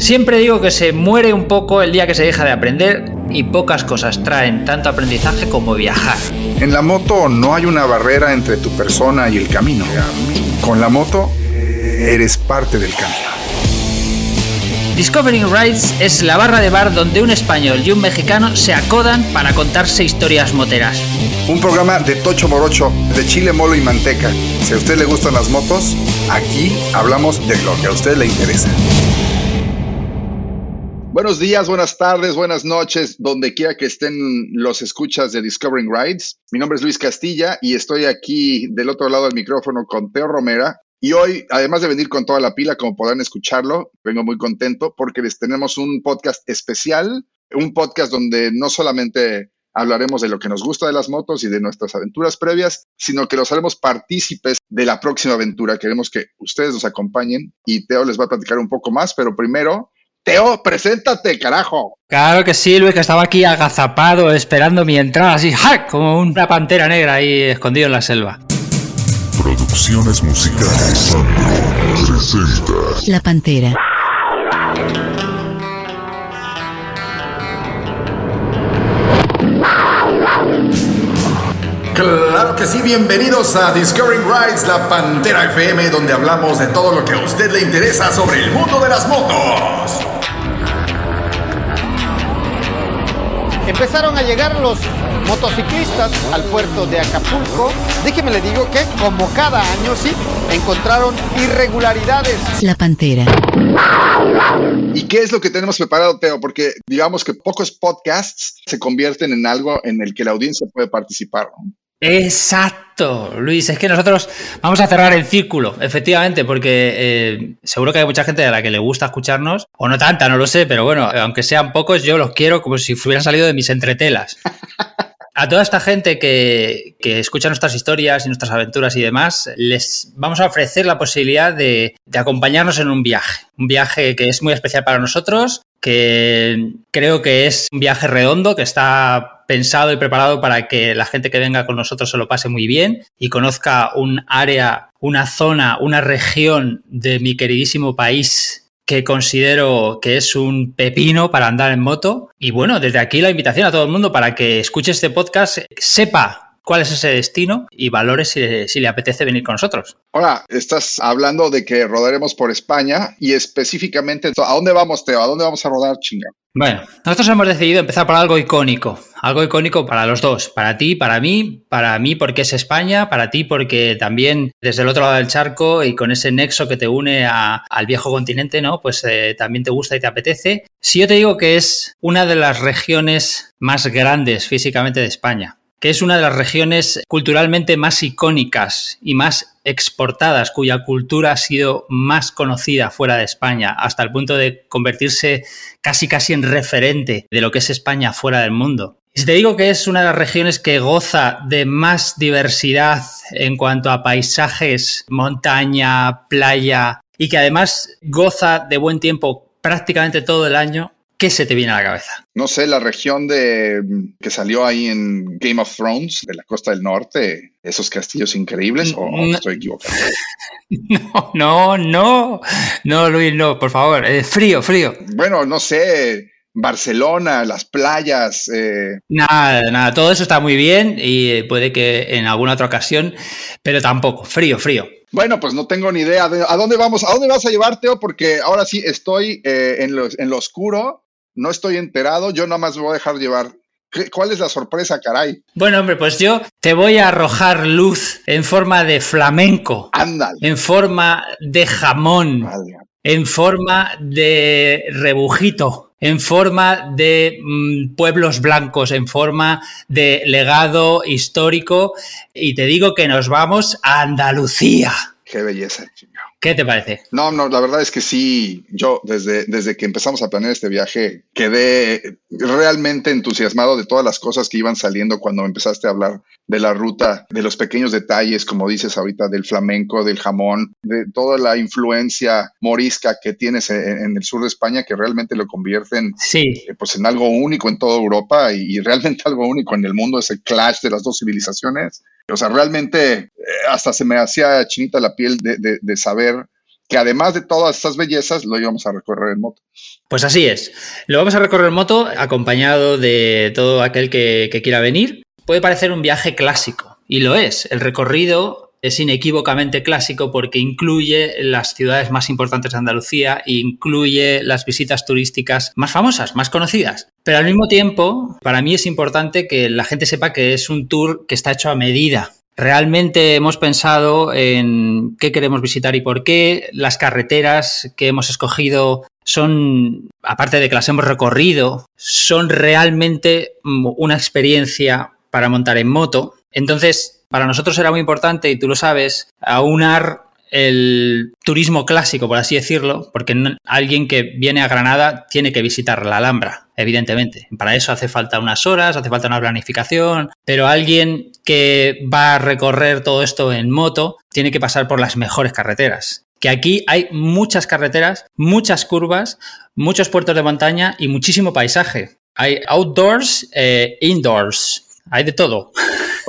Siempre digo que se muere un poco el día que se deja de aprender y pocas cosas traen tanto aprendizaje como viajar. En la moto no hay una barrera entre tu persona y el camino. Con la moto eres parte del camino. Discovering Rides es la barra de bar donde un español y un mexicano se acodan para contarse historias moteras. Un programa de Tocho Morocho, de chile, molo y manteca. Si a usted le gustan las motos, aquí hablamos de lo que a usted le interesa. Buenos días, buenas tardes, buenas noches, donde quiera que estén los escuchas de Discovering Rides. Mi nombre es Luis Castilla y estoy aquí del otro lado del micrófono con Teo Romera. Y hoy, además de venir con toda la pila, como podrán escucharlo, vengo muy contento porque les tenemos un podcast especial, un podcast donde no solamente hablaremos de lo que nos gusta de las motos y de nuestras aventuras previas, sino que los haremos partícipes de la próxima aventura. Queremos que ustedes nos acompañen y Teo les va a platicar un poco más, pero primero Teo, preséntate, carajo. Claro que sí, Luis, que estaba aquí agazapado esperando mi entrada, así, ¡ja! como una pantera negra ahí escondido en la selva. Producciones musicales Sandro presenta La Pantera. Claro que sí, bienvenidos a Discovering Rides, la Pantera FM, donde hablamos de todo lo que a usted le interesa sobre el mundo de las motos. Empezaron a llegar los motociclistas al puerto de Acapulco. Déjeme le digo que, como cada año, sí, encontraron irregularidades. La Pantera. ¿Y qué es lo que tenemos preparado, Teo? Porque digamos que pocos podcasts se convierten en algo en el que la audiencia puede participar. ¿no? Exacto, Luis. Es que nosotros vamos a cerrar el círculo, efectivamente, porque eh, seguro que hay mucha gente a la que le gusta escucharnos, o no tanta, no lo sé, pero bueno, aunque sean pocos, yo los quiero como si hubieran salido de mis entretelas. A toda esta gente que, que, escucha nuestras historias y nuestras aventuras y demás, les vamos a ofrecer la posibilidad de, de acompañarnos en un viaje. Un viaje que es muy especial para nosotros, que creo que es un viaje redondo, que está pensado y preparado para que la gente que venga con nosotros se lo pase muy bien y conozca un área, una zona, una región de mi queridísimo país que considero que es un pepino para andar en moto. Y bueno, desde aquí la invitación a todo el mundo para que escuche este podcast, sepa cuál es ese destino y valores si, le apetece venir con nosotros. Hola, estás hablando de que rodaremos por España y específicamente, ¿a dónde vamos, Teo? ¿A dónde vamos a rodar, chinga? Bueno, nosotros hemos decidido empezar por algo icónico, algo icónico para los dos, para ti, para mí, para mí porque es España, para ti porque también desde el otro lado del charco y con ese nexo que te une al viejo continente, ¿no? Pues eh, también te gusta y te apetece. Si yo te digo que es una de las regiones más grandes físicamente de España, que es una de las regiones culturalmente más icónicas y más exportadas, cuya cultura ha sido más conocida fuera de España, hasta el punto de convertirse casi casi en referente de lo que es España fuera del mundo. Y si te digo que es una de las regiones que goza de más diversidad en cuanto a paisajes, montaña, playa, y que además goza de buen tiempo prácticamente todo el año, ¿qué se te viene a la cabeza? No sé, la región de que salió ahí en Game of Thrones, de la costa del norte, esos castillos increíbles, o no, estoy equivocado. No, no, no, no, Luis, no, por favor, eh, frío, frío. Bueno, no sé, Barcelona, las playas. Eh. Nada, nada, todo eso está muy bien y puede que en alguna otra ocasión, pero tampoco, frío, frío. Bueno, pues no tengo ni idea de a dónde vamos, a dónde vas a llevar, Teo, porque ahora sí estoy eh, en, lo, en lo oscuro, no estoy enterado, yo nada más me voy a dejar llevar. ¿Cuál es la sorpresa, caray? Bueno, hombre, pues yo te voy a arrojar luz en forma de flamenco. Ándale. En forma de jamón. En forma de rebujito en forma de mm, pueblos blancos, en forma de legado histórico. Y te digo que nos vamos a Andalucía. Qué belleza, chingado. ¿Qué te parece? No, no, la verdad es que sí, yo desde, desde que empezamos a planear este viaje quedé realmente entusiasmado de todas las cosas que iban saliendo cuando empezaste a hablar de la ruta, de los pequeños detalles, como dices ahorita, del flamenco, del jamón, de toda la influencia morisca que tienes en, el sur de España que realmente lo convierten sí. Eh, pues en algo único en toda Europa y, y realmente algo único en el mundo, ese clash de las dos civilizaciones. O sea, realmente eh, hasta se me hacía chinita la piel de, de, de, saber que además de todas estas bellezas, lo íbamos a recorrer en moto. Pues así es. Lo vamos a recorrer en moto acompañado de todo aquel que, quiera venir. Puede parecer un viaje clásico, y lo es. El recorrido es inequívocamente clásico porque incluye las ciudades más importantes de Andalucía incluye las visitas turísticas más famosas, más conocidas. Pero al mismo tiempo, para mí es importante que la gente sepa que es un tour que está hecho a medida. Realmente hemos pensado en qué queremos visitar y por qué. Las carreteras que hemos escogido son, aparte de que las hemos recorrido, son realmente una experiencia para montar en moto. Entonces, para nosotros era muy importante, y tú lo sabes, aunar el turismo clásico, por así decirlo, porque alguien que viene a Granada tiene que visitar la Alhambra, evidentemente. Para eso hace falta unas horas, hace falta una planificación, pero alguien que va a recorrer todo esto en moto tiene que pasar por las mejores carreteras. Que aquí hay muchas carreteras, muchas curvas, muchos puertos de montaña y muchísimo paisaje. Hay outdoors, e indoors, hay de todo.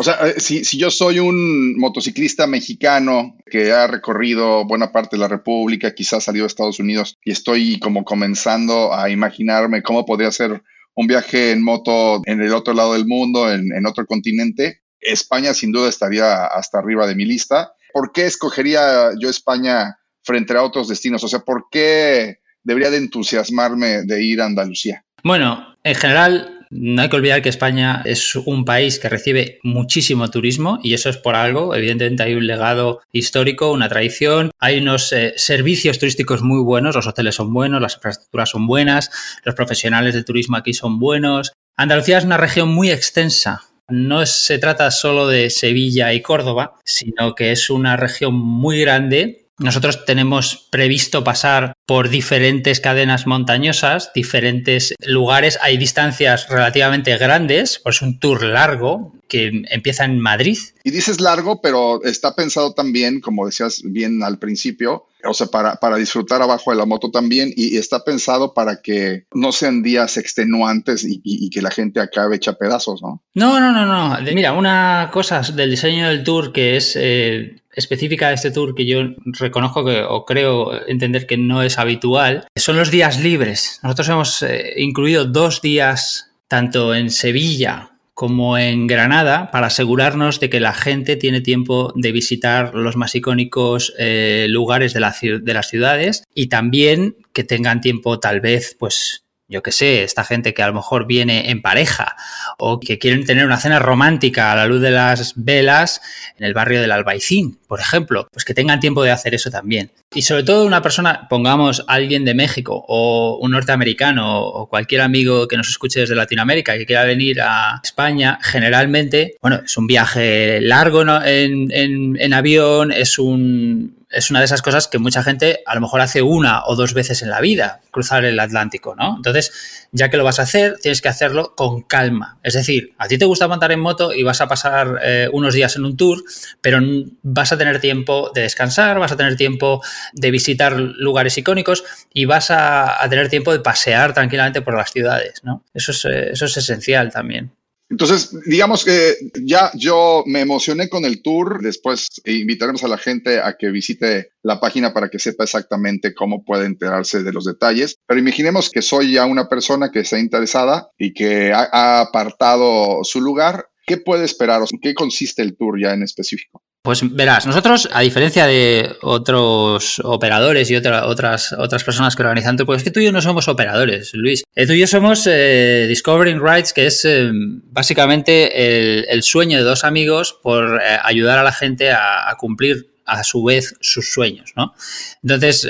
O sea, eh, si, yo soy un motociclista mexicano que ha recorrido buena parte de la República, quizás salido a Estados Unidos y estoy como comenzando a imaginarme cómo podría ser un viaje en moto en el otro lado del mundo, en, en otro continente, España sin duda estaría hasta arriba de mi lista. ¿Por qué escogería yo España frente a otros destinos? O sea, ¿por qué debería de entusiasmarme de ir a Andalucía? Bueno, en general no hay que olvidar que España es un país que recibe muchísimo turismo y eso es por algo. Evidentemente hay un legado histórico, una tradición, hay unos eh, servicios turísticos muy buenos, los hoteles son buenos, las infraestructuras son buenas, los profesionales de turismo aquí son buenos. Andalucía es una región muy extensa, no se trata solo de Sevilla y Córdoba, sino que es una región muy grande nosotros tenemos previsto pasar por diferentes cadenas montañosas, diferentes lugares. Hay distancias relativamente grandes, pues un tour largo que empieza en Madrid. Y dices largo, pero está pensado también, como decías bien al principio, o sea, para, para disfrutar abajo de la moto también, y, está pensado para que no sean días extenuantes y, que la gente acabe hecha pedazos, ¿no? No, no, no, no. Mira, una cosa del diseño del tour que es eh, específica de este tour que yo reconozco que, o creo entender que no es habitual son los días libres. Nosotros hemos eh, incluido dos días tanto en Sevilla como en Granada para asegurarnos de que la gente tiene tiempo de visitar los más icónicos eh, lugares de, de las ciudades y también que tengan tiempo tal vez pues yo qué sé, esta gente que a lo mejor viene en pareja o que quieren tener una cena romántica a la luz de las velas en el barrio del Albaicín, por ejemplo, pues que tengan tiempo de hacer eso también. Y sobre todo una persona, pongamos alguien de México o un norteamericano o cualquier amigo que nos escuche desde Latinoamérica que quiera venir a España, generalmente, bueno, es un viaje largo en, en avión, es un es una de esas cosas que mucha gente a lo mejor hace una o dos veces en la vida, cruzar el Atlántico, ¿no? Entonces, ya que lo vas a hacer, tienes que hacerlo con calma. Es decir, a ti te gusta montar en moto y vas a pasar eh, unos días en un tour, pero vas a tener tiempo de descansar, vas a tener tiempo de visitar lugares icónicos y vas a, tener tiempo de pasear tranquilamente por las ciudades, ¿no? Eso es, eh, eso es esencial también. Entonces, digamos que ya yo me emocioné con el tour. Después invitaremos a la gente a que visite la página para que sepa exactamente cómo puede enterarse de los detalles. Pero imaginemos que soy ya una persona que está interesada y que ha, apartado su lugar. ¿Qué puede esperar? ¿En qué consiste el tour ya en específico? Pues verás, nosotros, a diferencia de otros operadores y otras, otras personas que organizan, pues es que tú y yo no somos operadores, Luis. Eh, tú y yo somos eh, Discovering Rights, que es eh, básicamente el, sueño de dos amigos por ayudar a la gente a, a, cumplir a su vez sus sueños, ¿no? Entonces,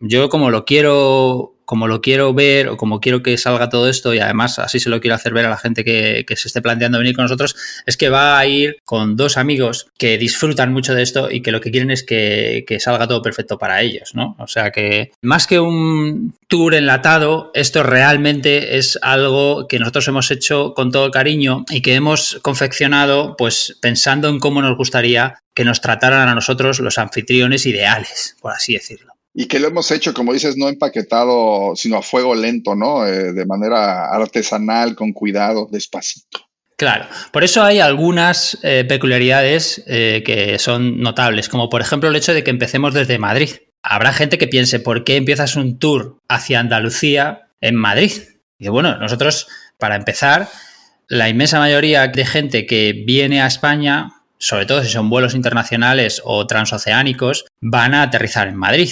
yo como lo quiero como lo quiero ver o como quiero que salga todo esto y además así se lo quiero hacer ver a la gente que, se esté planteando venir con nosotros, es que va a ir con dos amigos que disfrutan mucho de esto y que lo que quieren es que, que salga todo perfecto para ellos, ¿no? O sea que más que un tour enlatado, esto realmente es algo que nosotros hemos hecho con todo cariño y que hemos confeccionado pues pensando en cómo nos gustaría que nos trataran a nosotros los anfitriones ideales, por así decirlo y que lo hemos hecho, como dices, no empaquetado, sino a fuego lento, ¿no? Eh, de manera artesanal, con cuidado, despacito. Claro, por eso hay algunas eh, peculiaridades eh, que son notables, como por ejemplo el hecho de que empecemos desde Madrid. habrá gente que piense, ¿por qué empiezas un tour hacia Andalucía en Madrid? Y bueno, nosotros, para empezar, la inmensa mayoría de gente que viene a España, sobre todo si son vuelos internacionales o transoceánicos, van a aterrizar en Madrid.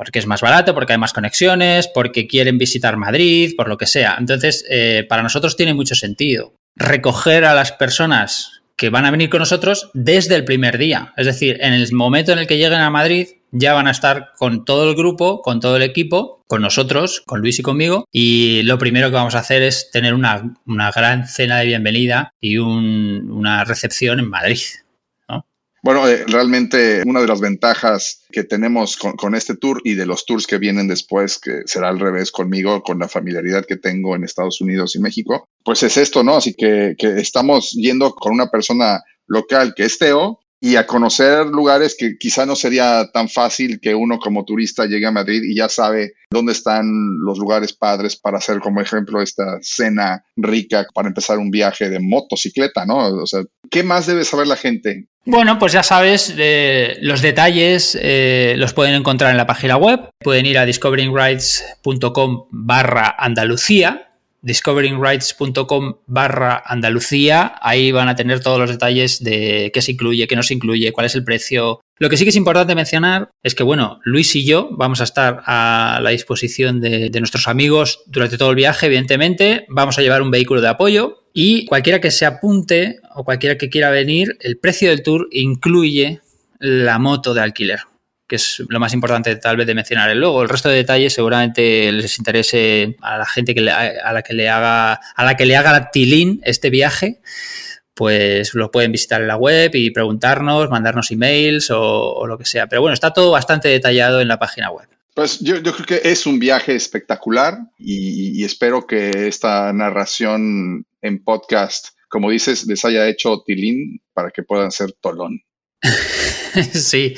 Porque es más barato, porque hay más conexiones, porque quieren visitar Madrid, por lo que sea. Entonces, eh, para nosotros tiene mucho sentido recoger a las personas que van a venir con nosotros desde el primer día. Es decir, en el momento en el que lleguen a Madrid, ya van a estar con todo el grupo, con todo el equipo, con nosotros, con Luis y conmigo. Y lo primero que vamos a hacer es tener una, gran cena de bienvenida y una recepción en Madrid. Bueno, eh, realmente una de las ventajas que tenemos con, este tour y de los tours que vienen después, que será al revés conmigo, con la familiaridad que tengo en Estados Unidos y México, pues es esto, ¿no? Así que, que estamos yendo con una persona local que es Teo, y a conocer lugares que quizá no sería tan fácil que uno como turista llegue a Madrid y ya sabe dónde están los lugares padres para hacer, como ejemplo, esta cena rica para empezar un viaje de motocicleta, ¿no? O sea, ¿qué más debe saber la gente? Bueno, pues ya sabes, eh, los detalles eh, los pueden encontrar en la página web. Pueden ir a discoveringrights.com barra Andalucía discoveringrights.com barra Andalucía. Ahí van a tener todos los detalles de qué se incluye, qué no se incluye, cuál es el precio. Lo que sí que es importante mencionar es que, bueno, Luis y yo vamos a estar a la disposición de, de nuestros amigos durante todo el viaje, evidentemente. Vamos a llevar un vehículo de apoyo y cualquiera que se apunte o cualquiera que quiera venir, el precio del tour incluye la moto de alquiler que es lo más importante tal vez de mencionar. Luego, el resto de detalles seguramente les interese a la gente que a la que le haga, a la que le haga tilín este viaje, pues lo pueden visitar en la web y preguntarnos, mandarnos emails o, lo que sea. Pero bueno, está todo bastante detallado en la página web. Pues yo, creo que es un viaje espectacular y, y espero que esta narración en podcast, como dices, les haya hecho tilín para que puedan ser tolón. sí.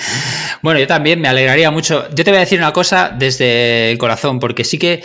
Bueno, yo también me alegraría mucho. Yo te voy a decir una cosa desde el corazón, porque sí que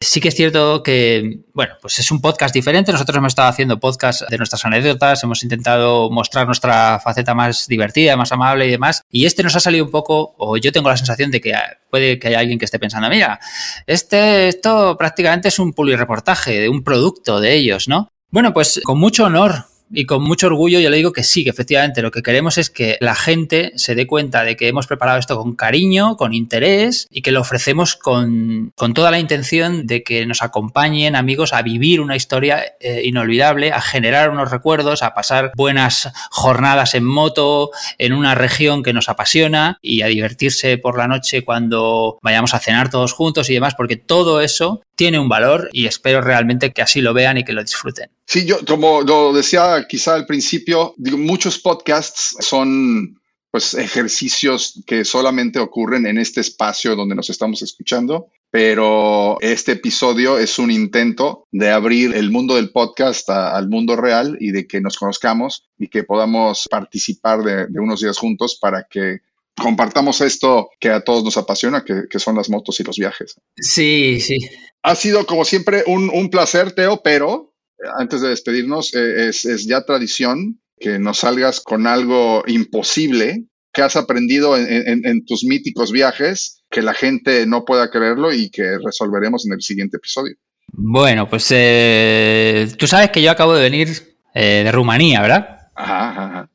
sí que es cierto que, bueno, pues es un podcast diferente. Nosotros hemos estado haciendo podcast de nuestras anécdotas, hemos intentado mostrar nuestra faceta más divertida, más amable y demás. Y este nos ha salido un poco, o yo tengo la sensación de que puede que haya alguien que esté pensando, mira, este, esto prácticamente es un reportaje de un producto de ellos, ¿no? Bueno, pues con mucho honor y con mucho orgullo yo le digo que sí, que efectivamente lo que queremos es que la gente se dé cuenta de que hemos preparado esto con cariño, con interés y que lo ofrecemos con, toda la intención de que nos acompañen amigos a vivir una historia eh, inolvidable, a generar unos recuerdos, a pasar buenas jornadas en moto en una región que nos apasiona y a divertirse por la noche cuando vayamos a cenar todos juntos y demás, porque todo eso tiene un valor y espero realmente que así lo vean y que lo disfruten. Sí, yo como lo decía quizá al principio, digo, muchos podcasts son pues ejercicios que solamente ocurren en este espacio donde nos estamos escuchando, pero este episodio es un intento de abrir el mundo del podcast al mundo real y de que nos conozcamos y que podamos participar de, unos días juntos para que compartamos esto que a todos nos apasiona, que, son las motos y los viajes. Sí, sí. Ha sido como siempre un, un placer, Teo, pero antes de despedirnos, eh, es, ya tradición que nos salgas con algo imposible que has aprendido en, tus míticos viajes, que la gente no pueda creerlo y que resolveremos en el siguiente episodio. Bueno, pues eh, tú sabes que yo acabo de venir eh, de Rumanía, ¿verdad? Ajá, ajá.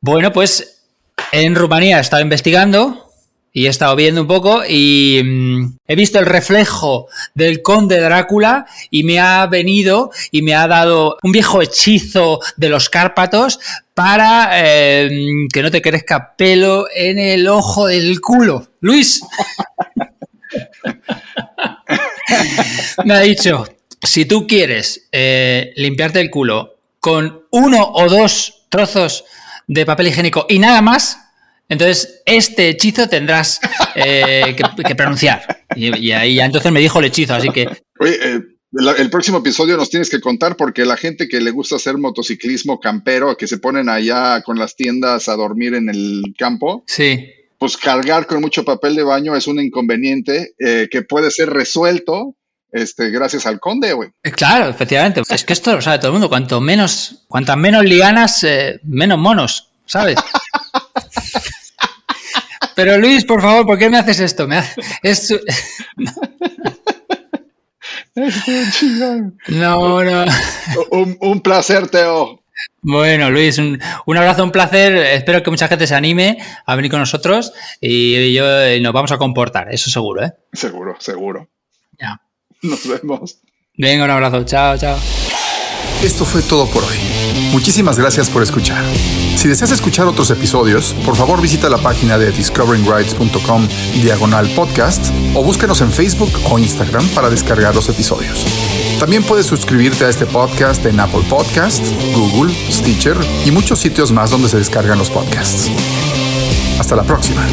Bueno, pues en Rumanía he estado investigando y he estado viendo un poco y mm, he visto el reflejo del conde Drácula y me ha venido y me ha dado un viejo hechizo de los Cárpatos para em, que no te crezca pelo en el ojo del culo. Luis. me ha dicho, si tú quieres eh, limpiarte el culo con uno o dos trozos de papel higiénico y nada más, entonces, este hechizo tendrás eh, que, pronunciar. Y, ahí ya entonces me dijo el hechizo, así que... Oye, eh, el, próximo episodio nos tienes que contar porque la gente que le gusta hacer motociclismo campero, que se ponen allá con las tiendas a dormir en el campo. Sí. Pues cargar con mucho papel de baño es un inconveniente eh, que puede ser resuelto este, gracias al conde, güey. Claro, efectivamente. Es que esto lo sabe todo el mundo. Cuanto menos, cuantas menos lianas, menos monos, ¿sabes? Pero Luis, por favor, ¿por qué me haces esto? Me es... no, no. Un, un placer, Teo. Bueno, Luis, un, abrazo, un placer. Espero que mucha gente se anime a venir con nosotros y, yo, nos vamos a comportar, eso seguro, ¿eh? Seguro, seguro. Ya. Nos vemos. Venga, un abrazo. Chao, chao. Esto fue todo por hoy. Muchísimas gracias por escuchar. Si deseas escuchar otros episodios, por favor visita la página de discoveringrights.com diagonal podcast o búsquenos en Facebook o Instagram para descargar los episodios. También puedes suscribirte a este podcast en Apple Podcast, Google, Stitcher y muchos sitios más donde se descargan los podcasts. Hasta la próxima.